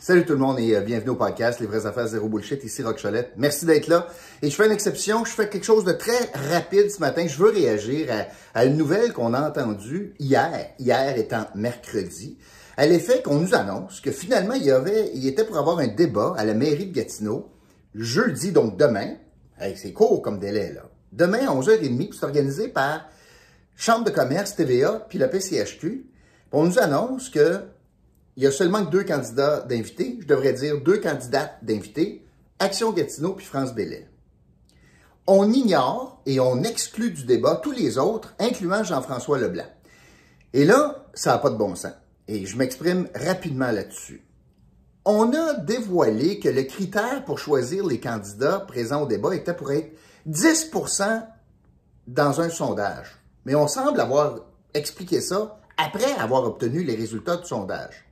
Salut tout le monde et euh, bienvenue au podcast Les vraies affaires zéro bullshit. Ici Rock. Merci d'être là. Et je fais une exception. Je fais quelque chose de très rapide ce matin. Je veux réagir à, une nouvelle qu'on a entendue hier, hier étant mercredi, à l'effet qu'on nous annonce que finalement il y avait, il était pour avoir un débat à la mairie de Gatineau jeudi, donc demain. c'est court comme délai là. Demain à 11h30, c'est organisé par Chambre de commerce, TVA, puis la PCHQ. On nous annonce que il y a seulement deux candidats d'invités, je devrais dire deux candidates d'invités, Action Gatineau puis France Bellet. On ignore et on exclut du débat tous les autres, incluant Jean-François Leblanc. Et là, ça n'a pas de bon sens. Et je m'exprime rapidement là-dessus. On a dévoilé que le critère pour choisir les candidats présents au débat était pour être 10% dans un sondage. Mais on semble avoir expliqué ça après avoir obtenu les résultats du sondage.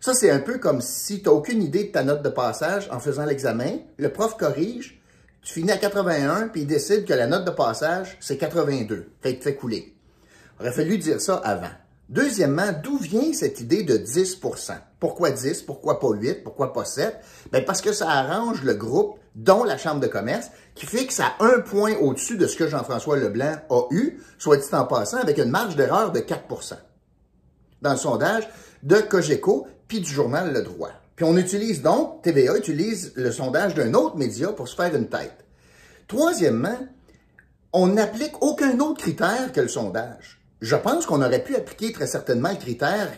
Ça, c'est un peu comme si tu n'as aucune idée de ta note de passage en faisant l'examen, le prof corrige, tu finis à 81, puis il décide que la note de passage, c'est 82. Fait te fait couler. Il aurait fallu dire ça avant. Deuxièmement, d'où vient cette idée de 10% Pourquoi 10? Pourquoi pas 8? Pourquoi pas 7? Ben parce que ça arrange le groupe, dont la Chambre de commerce, qui fixe à un point au-dessus de ce que Jean-François Leblanc a eu, soit dit en passant, avec une marge d'erreur de 4% Dans le sondage de Cogeco, puis du journal Le Droit. Puis on utilise donc, TVA utilise le sondage d'un autre média pour se faire une tête. Troisièmement, on n'applique aucun autre critère que le sondage. Je pense qu'on aurait pu appliquer très certainement le critère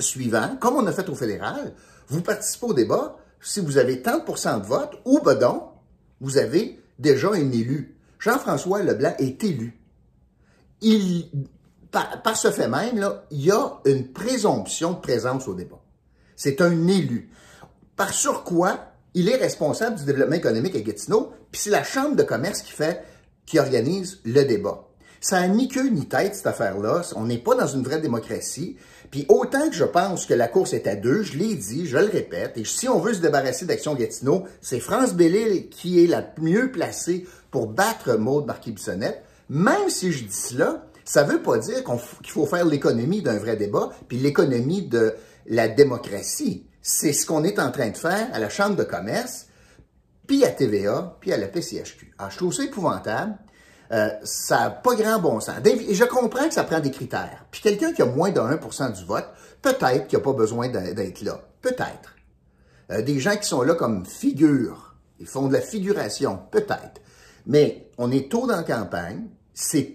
suivant, comme on a fait au fédéral. Vous participez au débat si vous avez tant de de vote ou, ben donc, vous avez déjà un élu. Jean-François Leblanc est élu. Il par, ce fait même, il y a une présomption de présence au débat. C'est un élu. Par sur quoi il est responsable du développement économique à Gatineau, puis c'est la Chambre de commerce qui organise le débat. Ça n'a ni queue ni tête, cette affaire-là. On n'est pas dans une vraie démocratie. Puis autant que je pense que la course est à deux, je l'ai dit, je le répète, et si on veut se débarrasser d'Action Gatineau, c'est France Bellil qui est la mieux placée pour battre Maude Marquis-Bissonnette. Même si je dis cela, ça ne veut pas dire qu'il faut faire l'économie d'un vrai débat, puis l'économie de la démocratie. C'est ce qu'on est en train de faire à la Chambre de commerce, puis à TVA, puis à la PCHQ. Alors, je trouve ça épouvantable. Euh, ça n'a pas grand bon sens. Et je comprends que ça prend des critères. Puis quelqu'un qui a moins de 1% du vote, peut-être qu'il n'a pas besoin d'être là. Peut-être. Euh, des gens qui sont là comme figure, ils font de la figuration, peut-être. Mais on est tôt dans la campagne,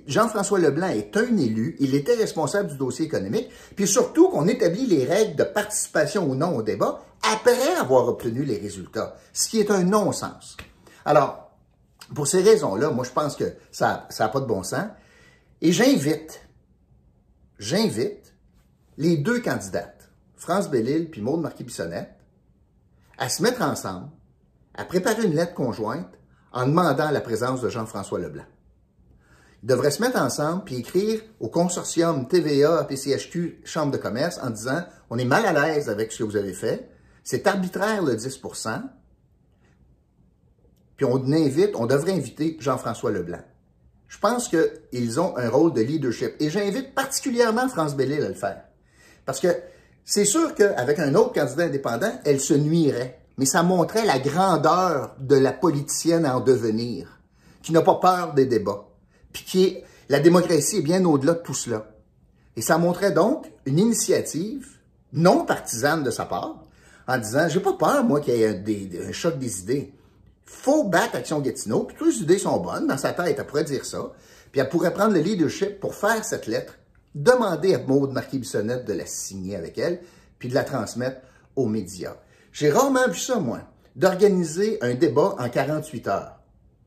Jean-François Leblanc est un élu, il était responsable du dossier économique, puis surtout qu'on établit les règles de participation ou non au débat après avoir obtenu les résultats, ce qui est un non-sens. Alors, pour ces raisons-là, moi je pense que ça n'a pas de bon sens, et j'invite, j'invite les deux candidates, France Bellil puis Maude Marquis-Bissonnette, à se mettre ensemble, à préparer une lettre conjointe en demandant la présence de Jean-François Leblanc devraient se mettre ensemble puis écrire au consortium TVA, PCHQ, Chambre de commerce en disant on est mal à l'aise avec ce que vous avez fait, c'est arbitraire le 10% puis on invite, on devrait inviter Jean-François Leblanc. Je pense qu'ils ont un rôle de leadership. Et j'invite particulièrement France Bellil à le faire. Parce que c'est sûr qu'avec un autre candidat indépendant, elle se nuirait. Mais ça montrait la grandeur de la politicienne en devenir, qui n'a pas peur des débats puis qui est, la démocratie est bien au-delà de tout cela. Et ça montrait donc une initiative non partisane de sa part, en disant, j'ai pas peur, moi, qu'il y ait un, choc des idées. faut battre Action Gatineau, puis toutes les idées sont bonnes, dans sa tête, elle pourrait dire ça, puis elle pourrait prendre le leadership pour faire cette lettre, demander à Maude Marquis-Bissonnette de la signer avec elle, puis de la transmettre aux médias. J'ai rarement vu ça, moi, d'organiser un débat en 48 heures.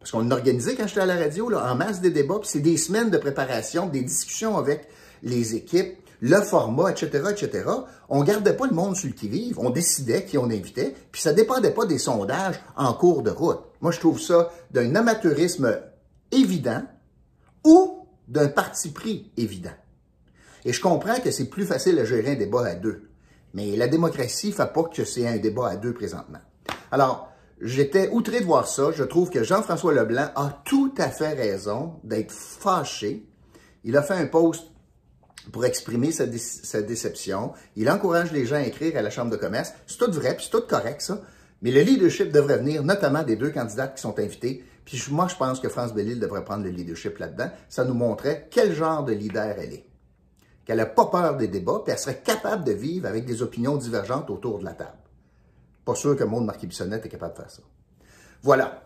Parce qu'on organisait quand j'étais à la radio, là, en masse des débats, puis c'est des semaines de préparation, des discussions avec les équipes, le format, etc., etc. On gardait pas le monde sur le qui-vive, on décidait qui on invitait, puis ça dépendait pas des sondages en cours de route. Moi, je trouve ça d'un amateurisme évident ou d'un parti pris évident. Et je comprends que c'est plus facile à gérer un débat à deux. Mais la démocratie fait pas que c'est un débat à deux présentement. Alors, J'étais outré de voir ça. Je trouve que Jean-François Leblanc a tout à fait raison d'être fâché. Il a fait un post pour exprimer sa, déception. Il encourage les gens à écrire à la Chambre de commerce. C'est tout vrai, puis c'est tout correct, ça. Mais le leadership devrait venir notamment des deux candidats qui sont invités. Puis moi, je pense que France Bellil devrait prendre le leadership là-dedans. Ça nous montrait quel genre de leader elle est. Qu'elle n'a pas peur des débats, puis elle serait capable de vivre avec des opinions divergentes autour de la table. Pas sûr que Maud Marquis-Bissonnette est capable de faire ça. Voilà.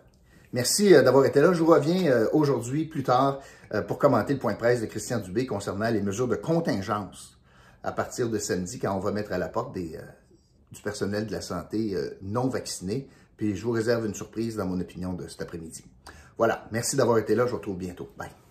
Merci euh, d'avoir été là. Je vous reviens euh, aujourd'hui, plus tard, euh, pour commenter le point de presse de Christian Dubé concernant les mesures de contingence à partir de samedi, quand on va mettre à la porte des, du personnel de la santé non vacciné. Puis je vous réserve une surprise dans mon opinion de cet après-midi. Voilà. Merci d'avoir été là. Je vous retrouve bientôt. Bye.